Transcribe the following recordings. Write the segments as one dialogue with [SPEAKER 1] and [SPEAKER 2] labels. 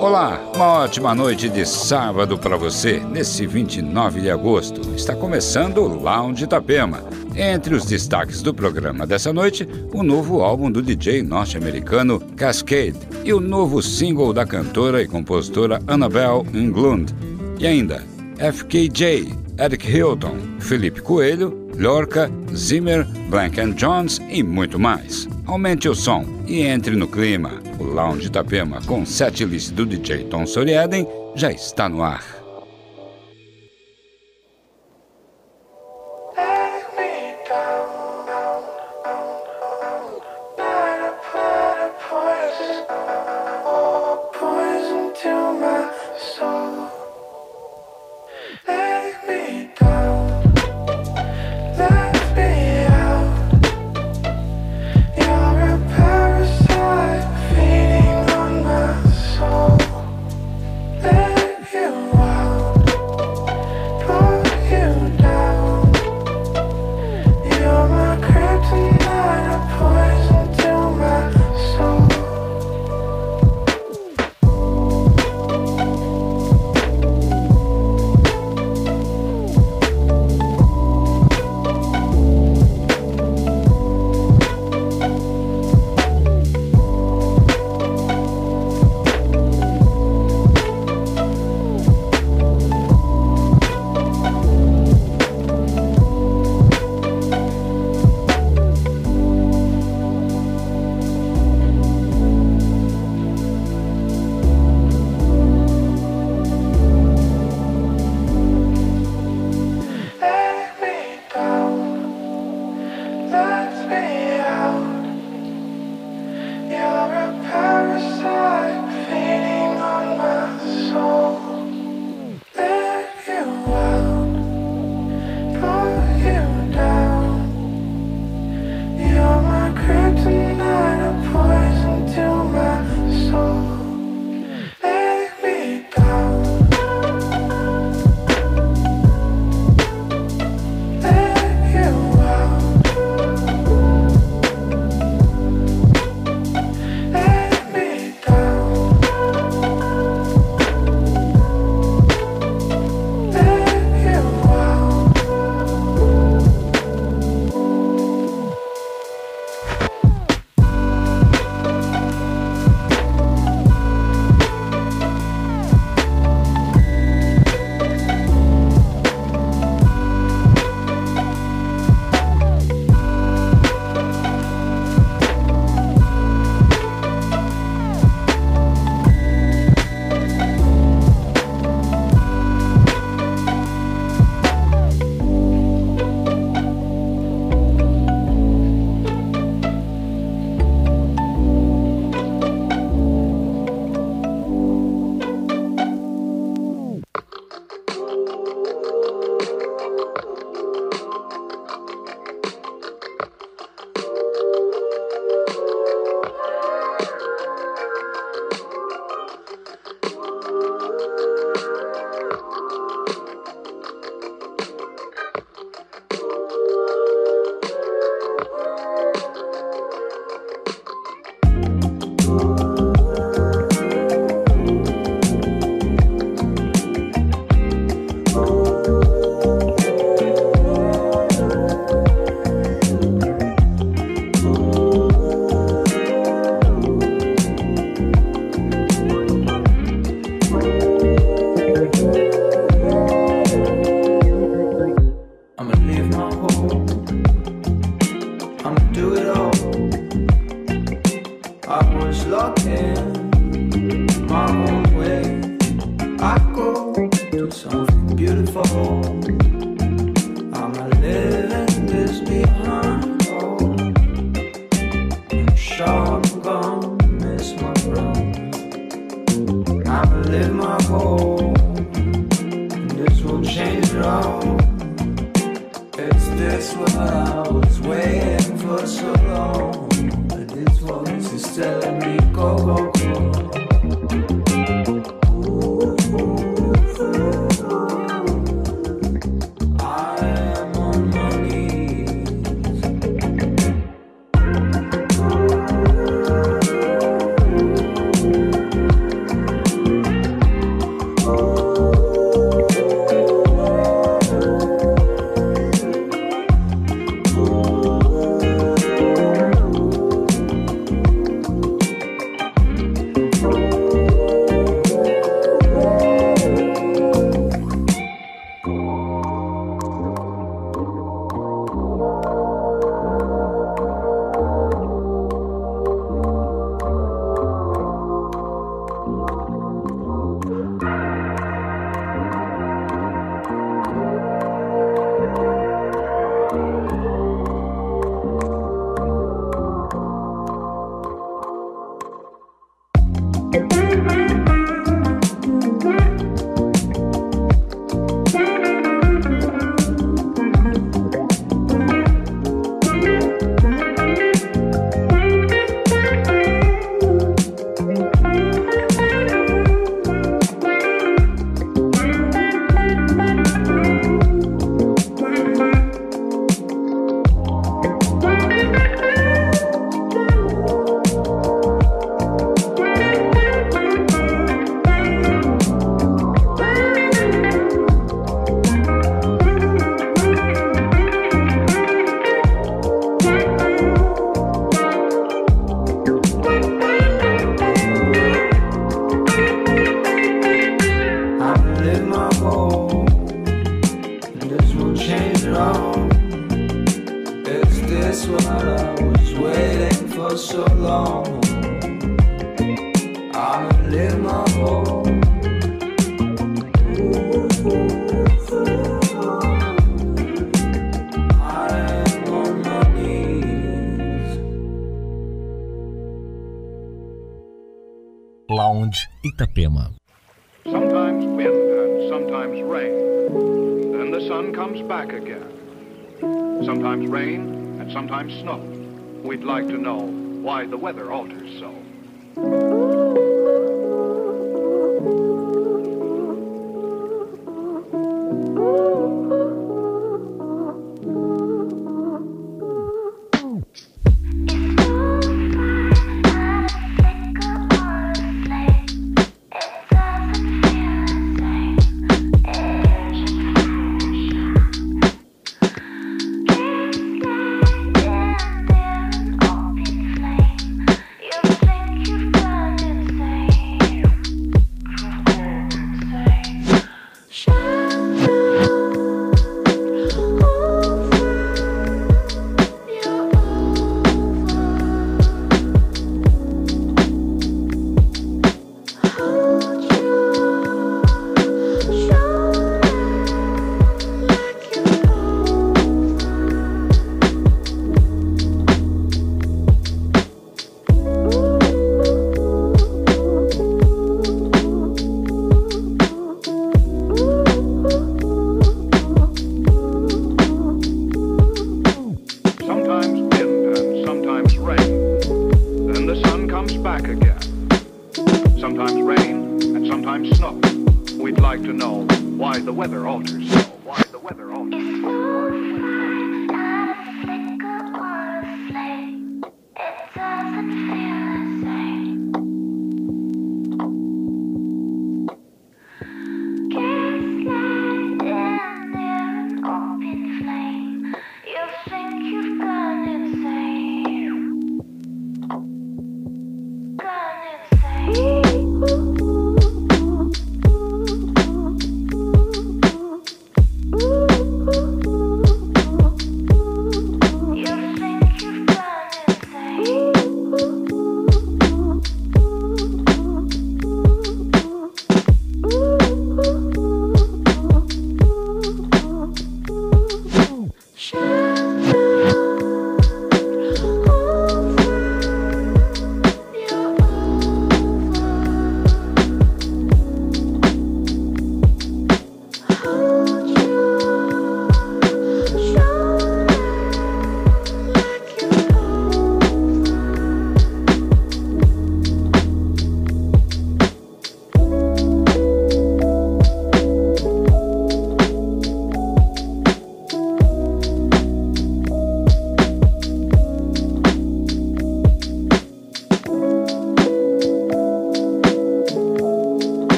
[SPEAKER 1] Olá, uma ótima noite de sábado para você, nesse 29 de agosto. Está começando o Lounge Itapema. Entre os destaques do programa dessa noite, o novo álbum do DJ norte-americano Cascade e o novo single da cantora e compositora Annabelle Englund. E ainda, FKJ, Eric Hilton, Felipe Coelho, Lorca, Zimmer, Blank Jones e muito mais. Aumente o som e entre no clima. O Lounge Itapema com setlist do DJ Tom Soriaden já está no ar.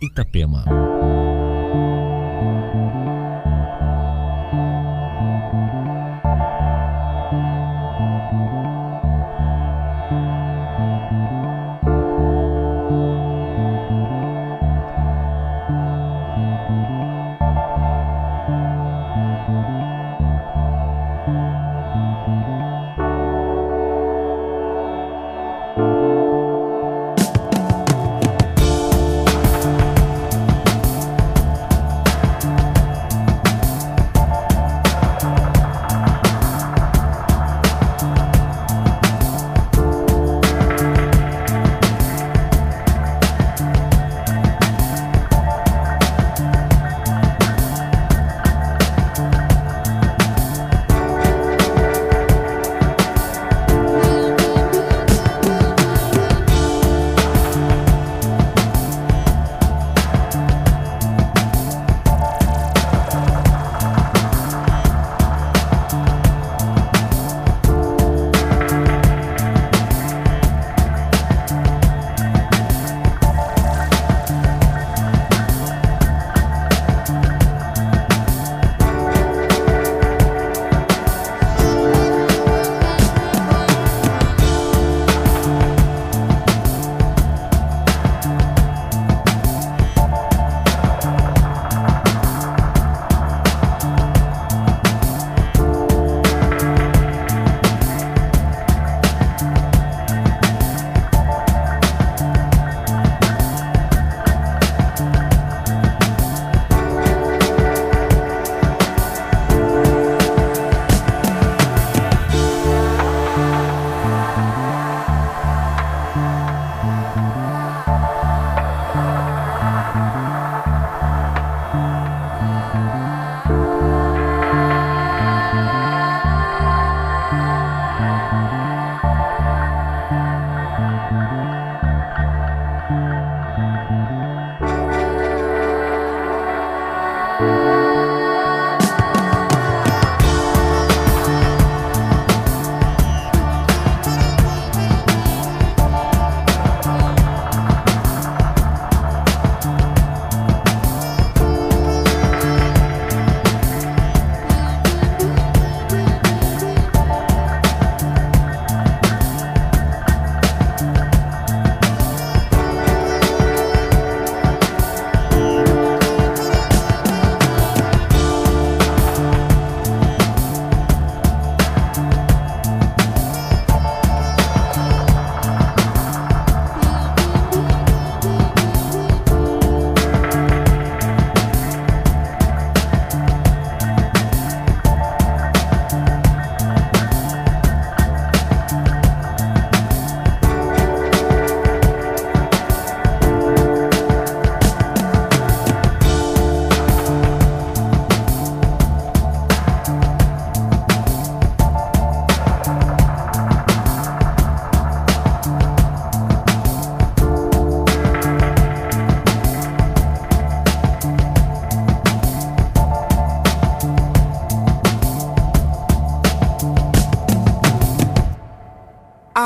[SPEAKER 2] Itapema.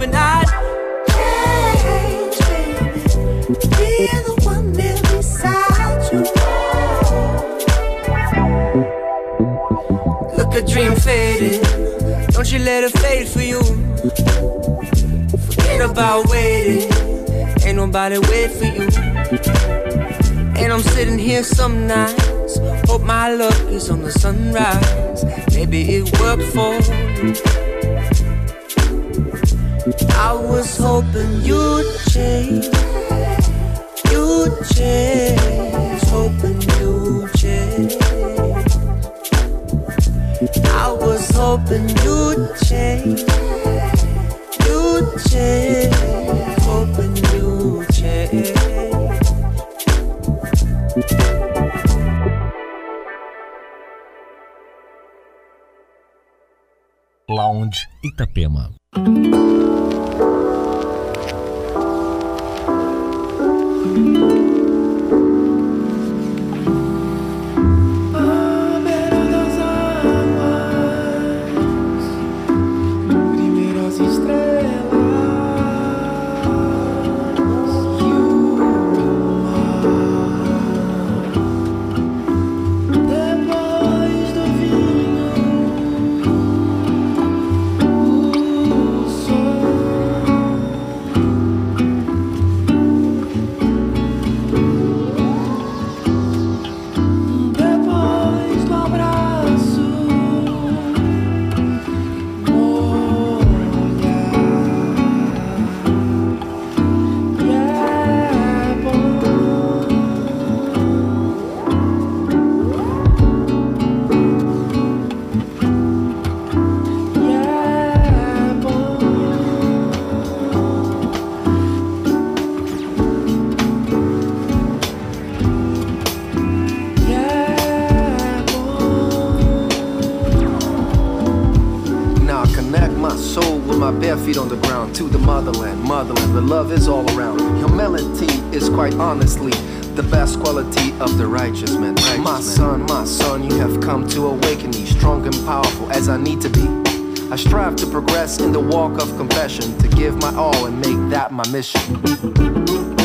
[SPEAKER 3] I hoping I'd change, baby. Be the one there beside you. Look a dream fading. Don't you let it fade for you. Forget about waiting. Ain't nobody wait for you. And I'm sitting here some nights. Hope my luck is on the sunrise. Maybe it worked for you. I was hoping you'd change. You'd change. Hoping you'd change. I was hoping you'd change. You'd change. Hoping you'd change.
[SPEAKER 2] Lounge Itapema.
[SPEAKER 4] Primeiras
[SPEAKER 5] the love is all around. Humility is quite honestly the best quality of the righteous man. Righteous my son, my son, you have come to awaken me, strong and powerful as I need to be. I strive to progress in the walk of confession, to give my all and make that my mission.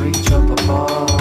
[SPEAKER 5] reach up above.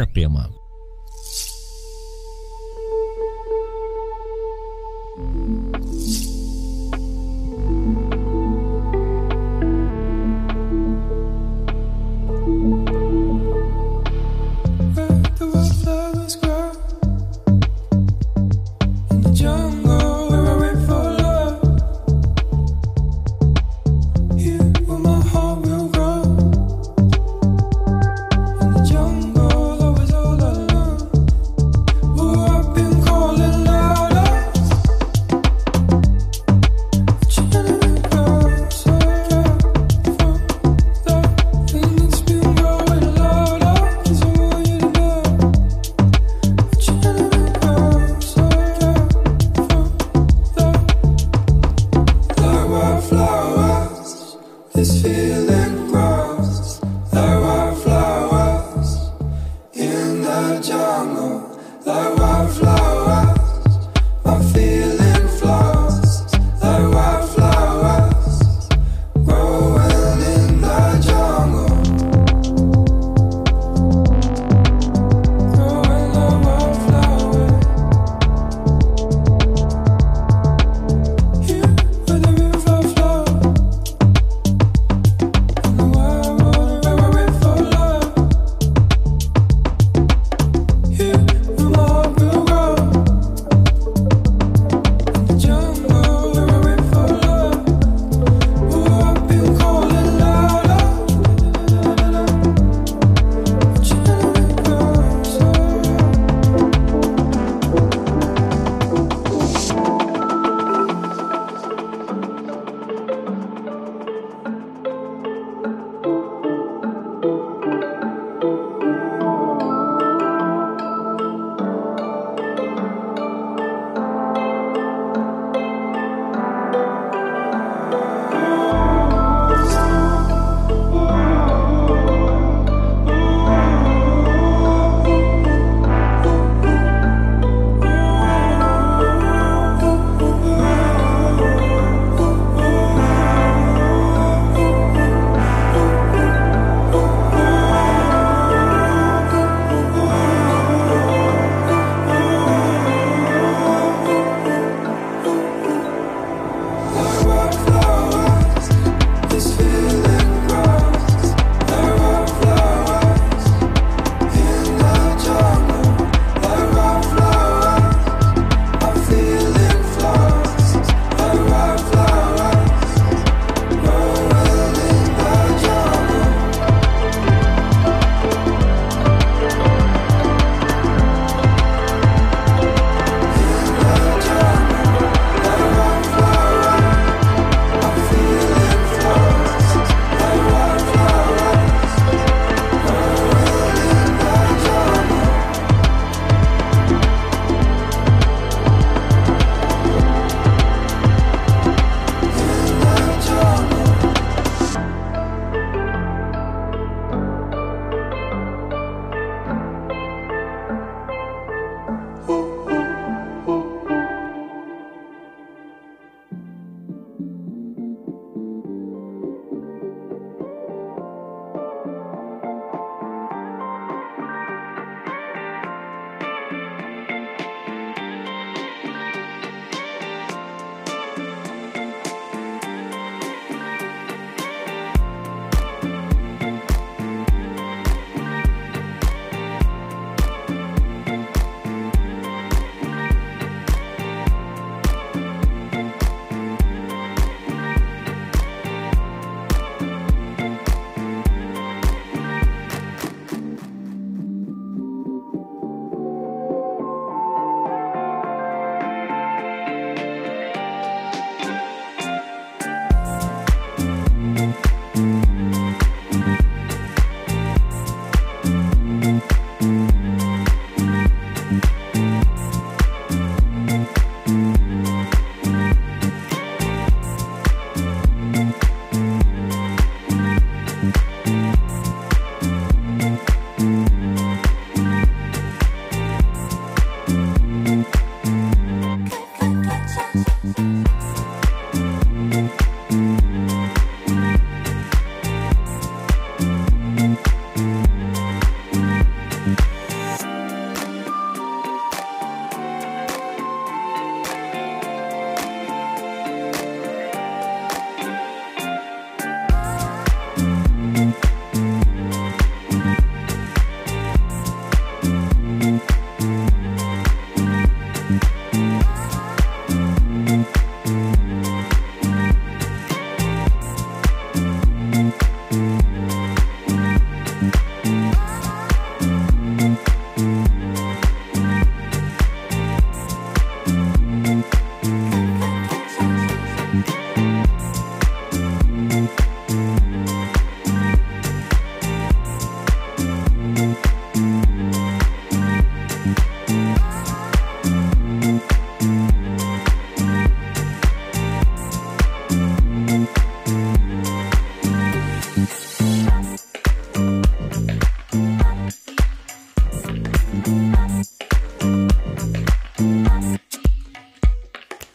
[SPEAKER 2] Itapema.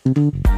[SPEAKER 2] Mm-hmm.